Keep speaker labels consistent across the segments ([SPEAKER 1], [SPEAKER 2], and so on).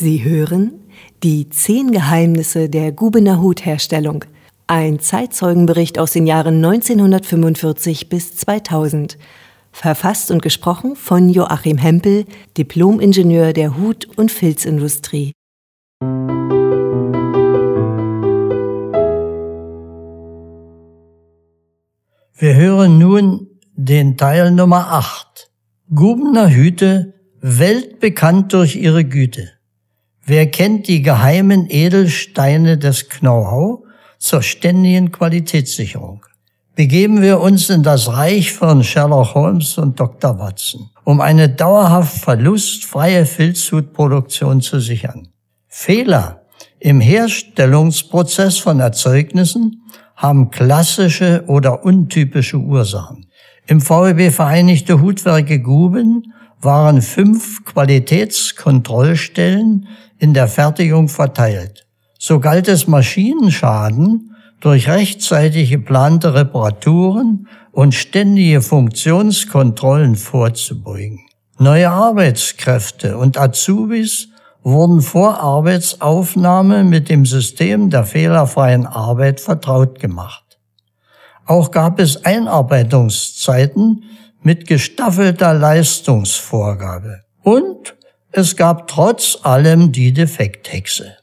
[SPEAKER 1] Sie hören die zehn Geheimnisse der Gubener Hutherstellung. Ein Zeitzeugenbericht aus den Jahren 1945 bis 2000. Verfasst und gesprochen von Joachim Hempel, Diplomingenieur der Hut- und Filzindustrie.
[SPEAKER 2] Wir hören nun den Teil Nummer 8. Gubener Hüte, weltbekannt durch ihre Güte. Wer kennt die geheimen Edelsteine des Know-how zur ständigen Qualitätssicherung? Begeben wir uns in das Reich von Sherlock Holmes und Dr. Watson, um eine dauerhaft verlustfreie Filzhutproduktion zu sichern. Fehler im Herstellungsprozess von Erzeugnissen haben klassische oder untypische Ursachen. Im VEB Vereinigte Hutwerke Guben waren fünf Qualitätskontrollstellen in der Fertigung verteilt. So galt es Maschinenschaden durch rechtzeitig geplante Reparaturen und ständige Funktionskontrollen vorzubeugen. Neue Arbeitskräfte und Azubis wurden vor Arbeitsaufnahme mit dem System der fehlerfreien Arbeit vertraut gemacht. Auch gab es Einarbeitungszeiten mit gestaffelter Leistungsvorgabe. Und es gab trotz allem die Defekthexe.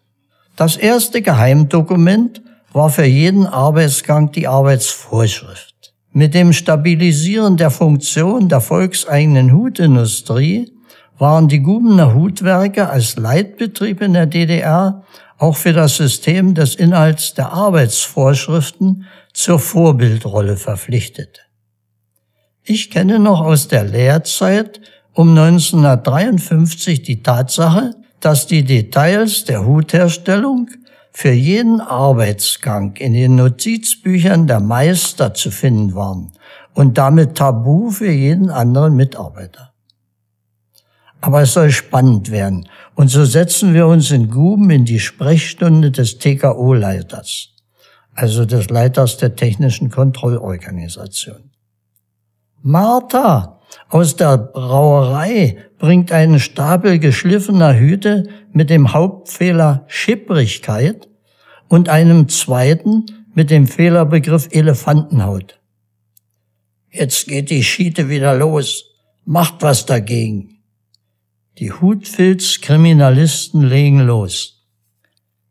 [SPEAKER 2] Das erste Geheimdokument war für jeden Arbeitsgang die Arbeitsvorschrift. Mit dem Stabilisieren der Funktion der volkseigenen Hutindustrie waren die Gubener Hutwerke als Leitbetrieb in der DDR auch für das System des Inhalts der Arbeitsvorschriften zur Vorbildrolle verpflichtet. Ich kenne noch aus der Lehrzeit um 1953 die Tatsache, dass die Details der Hutherstellung für jeden Arbeitsgang in den Notizbüchern der Meister zu finden waren und damit tabu für jeden anderen Mitarbeiter. Aber es soll spannend werden und so setzen wir uns in Guben in die Sprechstunde des TKO-Leiters, also des Leiters der technischen Kontrollorganisation. Martha, aus der Brauerei bringt einen Stapel geschliffener Hüte mit dem Hauptfehler Schipprigkeit und einem zweiten mit dem Fehlerbegriff Elefantenhaut. Jetzt geht die Schiete wieder los. Macht was dagegen. Die Hutfilzkriminalisten legen los.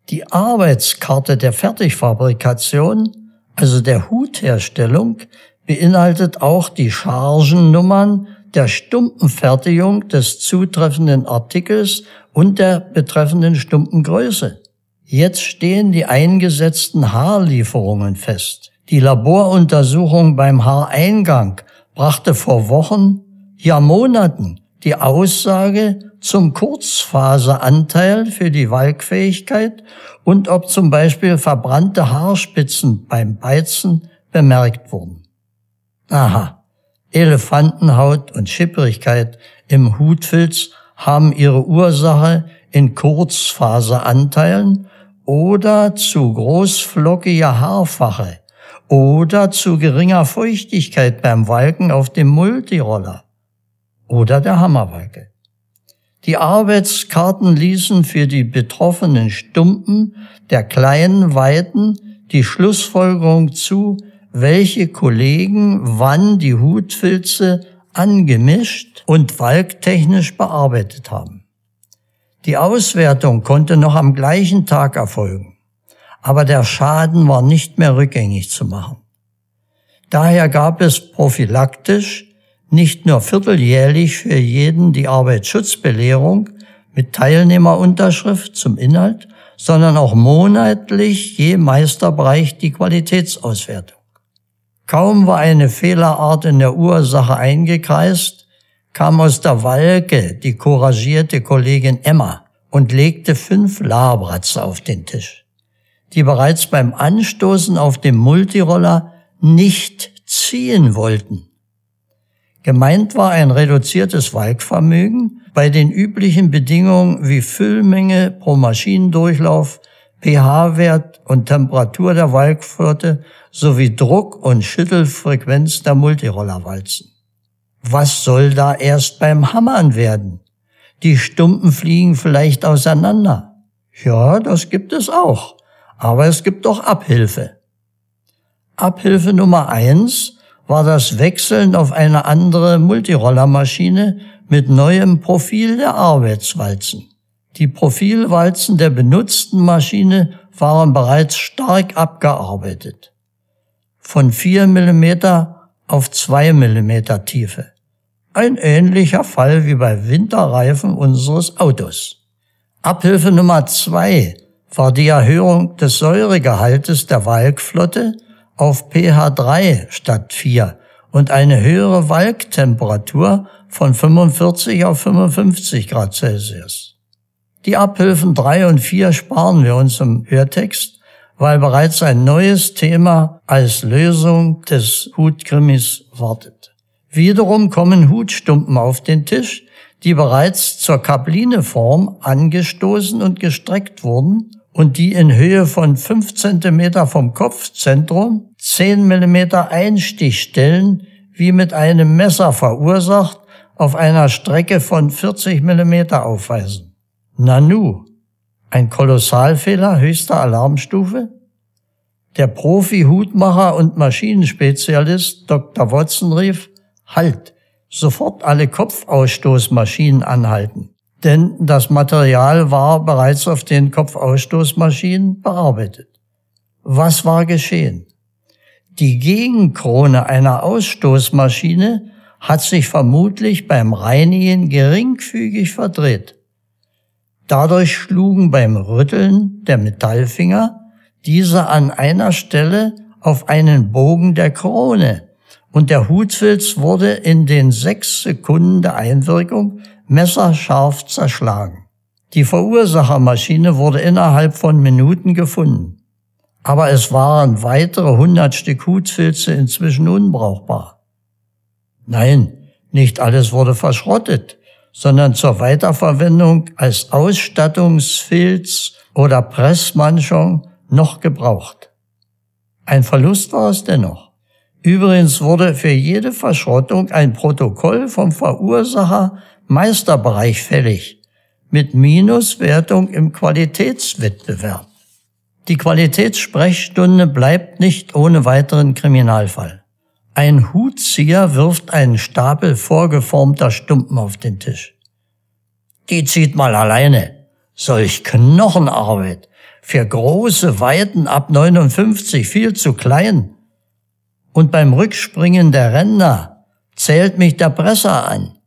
[SPEAKER 2] Die Arbeitskarte der Fertigfabrikation, also der Hutherstellung, beinhaltet auch die Chargennummern der Stumpenfertigung des zutreffenden Artikels und der betreffenden Stumpengröße. Jetzt stehen die eingesetzten Haarlieferungen fest. Die Laboruntersuchung beim Haareingang brachte vor Wochen, ja Monaten die Aussage zum Kurzfaseranteil für die Walkfähigkeit und ob zum Beispiel verbrannte Haarspitzen beim Beizen bemerkt wurden. Aha, Elefantenhaut und Schipperigkeit im Hutfilz haben ihre Ursache in Kurzfaseranteilen oder zu großflockiger Haarfache oder zu geringer Feuchtigkeit beim Walken auf dem Multiroller oder der Hammerwalke. Die Arbeitskarten ließen für die betroffenen Stumpen der kleinen Weiten die Schlussfolgerung zu, welche Kollegen wann die Hutfilze angemischt und walktechnisch bearbeitet haben. Die Auswertung konnte noch am gleichen Tag erfolgen, aber der Schaden war nicht mehr rückgängig zu machen. Daher gab es prophylaktisch nicht nur vierteljährlich für jeden die Arbeitsschutzbelehrung mit Teilnehmerunterschrift zum Inhalt, sondern auch monatlich je Meisterbereich die Qualitätsauswertung. Kaum war eine Fehlerart in der Ursache eingekreist, kam aus der Walke die couragierte Kollegin Emma und legte fünf Labratze auf den Tisch, die bereits beim Anstoßen auf dem Multiroller nicht ziehen wollten. Gemeint war ein reduziertes Walkvermögen bei den üblichen Bedingungen wie Füllmenge pro Maschinendurchlauf, pH-Wert und Temperatur der Walkflotte sowie Druck und Schüttelfrequenz der Multirollerwalzen. Was soll da erst beim Hammern werden? Die Stumpen fliegen vielleicht auseinander. Ja, das gibt es auch. Aber es gibt doch Abhilfe. Abhilfe Nummer eins war das Wechseln auf eine andere Multirollermaschine mit neuem Profil der Arbeitswalzen. Die Profilwalzen der benutzten Maschine waren bereits stark abgearbeitet. Von 4 mm auf 2 mm Tiefe. Ein ähnlicher Fall wie bei Winterreifen unseres Autos. Abhilfe Nummer 2 war die Erhöhung des Säuregehaltes der Walkflotte auf pH 3 statt 4 und eine höhere Walktemperatur von 45 auf 55 Grad Celsius. Die Abhilfen 3 und 4 sparen wir uns im Hörtext, weil bereits ein neues Thema als Lösung des Hutkrimis wartet. Wiederum kommen Hutstumpen auf den Tisch, die bereits zur Kaplineform angestoßen und gestreckt wurden und die in Höhe von 5 cm vom Kopfzentrum 10 mm Einstichstellen wie mit einem Messer verursacht auf einer Strecke von 40 mm aufweisen. Nanu, ein Kolossalfehler höchster Alarmstufe? Der Profi-Hutmacher und Maschinenspezialist Dr. Watson rief, Halt, sofort alle Kopfausstoßmaschinen anhalten. Denn das Material war bereits auf den Kopfausstoßmaschinen bearbeitet. Was war geschehen? Die Gegenkrone einer Ausstoßmaschine hat sich vermutlich beim Reinigen geringfügig verdreht. Dadurch schlugen beim Rütteln der Metallfinger diese an einer Stelle auf einen Bogen der Krone und der Hutfilz wurde in den sechs Sekunden der Einwirkung messerscharf zerschlagen. Die Verursachermaschine wurde innerhalb von Minuten gefunden. Aber es waren weitere hundert Stück Hutfilze inzwischen unbrauchbar. Nein, nicht alles wurde verschrottet sondern zur Weiterverwendung als Ausstattungsfilz oder Pressmanschung noch gebraucht. Ein Verlust war es dennoch. Übrigens wurde für jede Verschrottung ein Protokoll vom Verursacher Meisterbereich fällig, mit Minuswertung im Qualitätswettbewerb. Die Qualitätssprechstunde bleibt nicht ohne weiteren Kriminalfall. Ein Hutzieher wirft einen Stapel vorgeformter Stumpen auf den Tisch. Die zieht mal alleine. Solch Knochenarbeit. Für große Weiten ab 59 viel zu klein. Und beim Rückspringen der Ränder zählt mich der Presser an.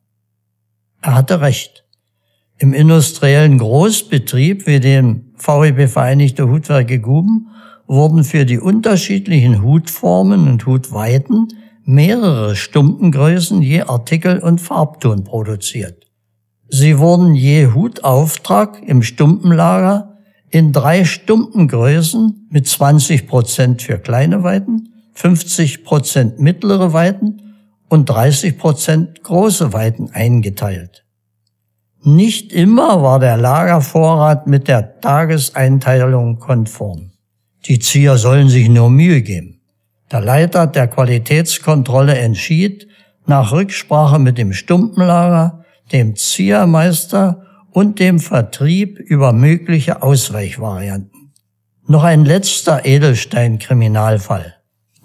[SPEAKER 2] Er hatte recht. Im industriellen Großbetrieb wie dem VEB Vereinigte Hutwerke Guben wurden für die unterschiedlichen Hutformen und Hutweiten mehrere Stumpengrößen je Artikel und Farbton produziert. Sie wurden je Hutauftrag im Stumpenlager in drei Stumpengrößen mit 20 Prozent für kleine Weiten, 50 Prozent mittlere Weiten und 30 Prozent große Weiten eingeteilt. Nicht immer war der Lagervorrat mit der Tageseinteilung konform. Die Zieher sollen sich nur Mühe geben. Der Leiter der Qualitätskontrolle entschied, nach Rücksprache mit dem Stumpenlager, dem Ziehermeister und dem Vertrieb über mögliche Ausweichvarianten. Noch ein letzter Edelstein-Kriminalfall.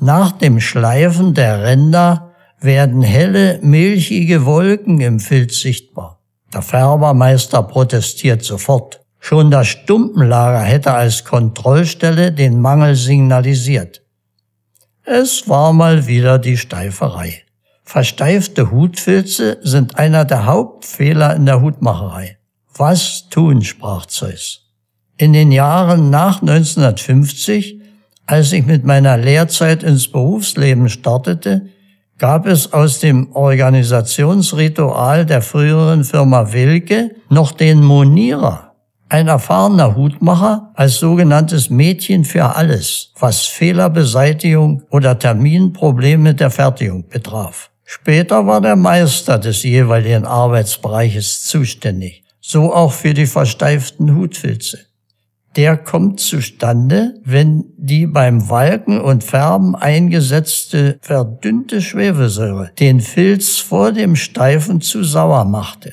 [SPEAKER 2] Nach dem Schleifen der Ränder werden helle, milchige Wolken im Filz sichtbar. Der Färbermeister protestiert sofort. Schon das Stumpenlager hätte als Kontrollstelle den Mangel signalisiert. Es war mal wieder die Steiferei. Versteifte Hutfilze sind einer der Hauptfehler in der Hutmacherei. Was tun, sprach Zeus. In den Jahren nach 1950, als ich mit meiner Lehrzeit ins Berufsleben startete, gab es aus dem Organisationsritual der früheren Firma Wilke noch den Monierer. Ein erfahrener Hutmacher als sogenanntes Mädchen für alles, was Fehlerbeseitigung oder Terminprobleme der Fertigung betraf. Später war der Meister des jeweiligen Arbeitsbereiches zuständig, so auch für die versteiften Hutfilze. Der kommt zustande, wenn die beim Walken und Färben eingesetzte verdünnte Schwefelsäure den Filz vor dem Steifen zu sauer machte.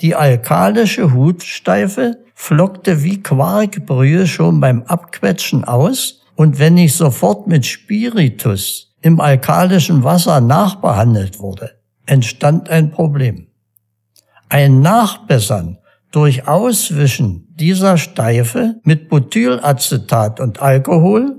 [SPEAKER 2] Die alkalische Hutsteife flockte wie Quarkbrühe schon beim Abquetschen aus und wenn nicht sofort mit Spiritus im alkalischen Wasser nachbehandelt wurde, entstand ein Problem. Ein Nachbessern durch Auswischen dieser Steife mit Butylacetat und Alkohol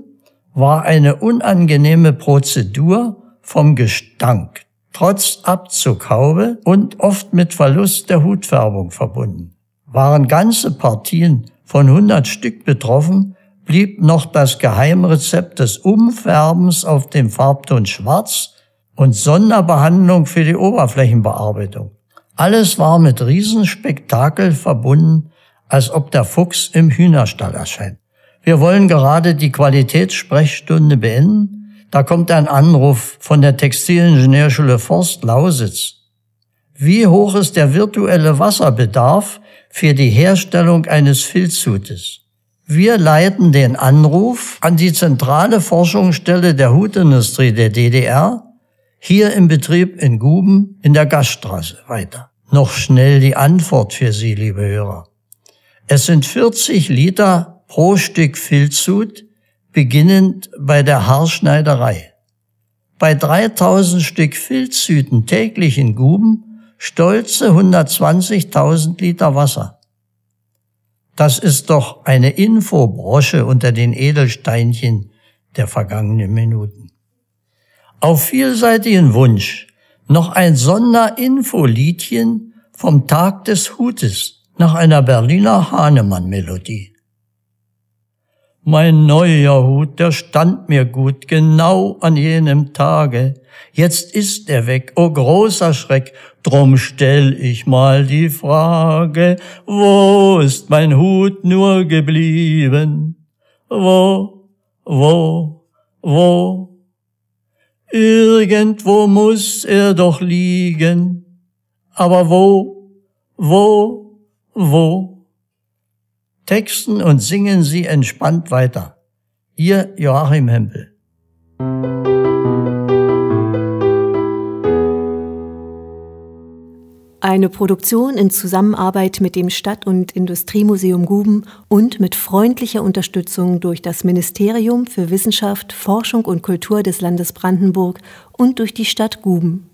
[SPEAKER 2] war eine unangenehme Prozedur vom Gestank, trotz Abzughaube und oft mit Verlust der Hutfärbung verbunden. Waren ganze Partien von 100 Stück betroffen, blieb noch das Geheimrezept des Umfärbens auf dem Farbton Schwarz und Sonderbehandlung für die Oberflächenbearbeitung. Alles war mit Riesenspektakel verbunden, als ob der Fuchs im Hühnerstall erscheint. Wir wollen gerade die Qualitätssprechstunde beenden. Da kommt ein Anruf von der Textilingenieurschule Forst Lausitz. Wie hoch ist der virtuelle Wasserbedarf für die Herstellung eines Filzhutes. Wir leiten den Anruf an die zentrale Forschungsstelle der Hutindustrie der DDR, hier im Betrieb in Guben in der Gaststraße weiter. Noch schnell die Antwort für Sie, liebe Hörer. Es sind 40 Liter pro Stück Filzhut, beginnend bei der Haarschneiderei. Bei 3000 Stück Filzhüten täglich in Guben stolze 120.000 Liter Wasser. Das ist doch eine Infobrosche unter den Edelsteinchen der vergangenen Minuten. Auf vielseitigen Wunsch noch ein Sonderinfoliedchen vom Tag des Hutes nach einer Berliner Hahnemann-Melodie. Mein neuer Hut, der stand mir gut, genau an jenem Tage. Jetzt ist er weg, o oh großer Schreck, drum stell ich mal die Frage, wo ist mein Hut nur geblieben? Wo, wo, wo? Irgendwo muss er doch liegen, aber wo, wo, wo? Texten und singen Sie entspannt weiter. Ihr Joachim Hempel.
[SPEAKER 1] Eine Produktion in Zusammenarbeit mit dem Stadt- und Industriemuseum Guben und mit freundlicher Unterstützung durch das Ministerium für Wissenschaft, Forschung und Kultur des Landes Brandenburg und durch die Stadt Guben.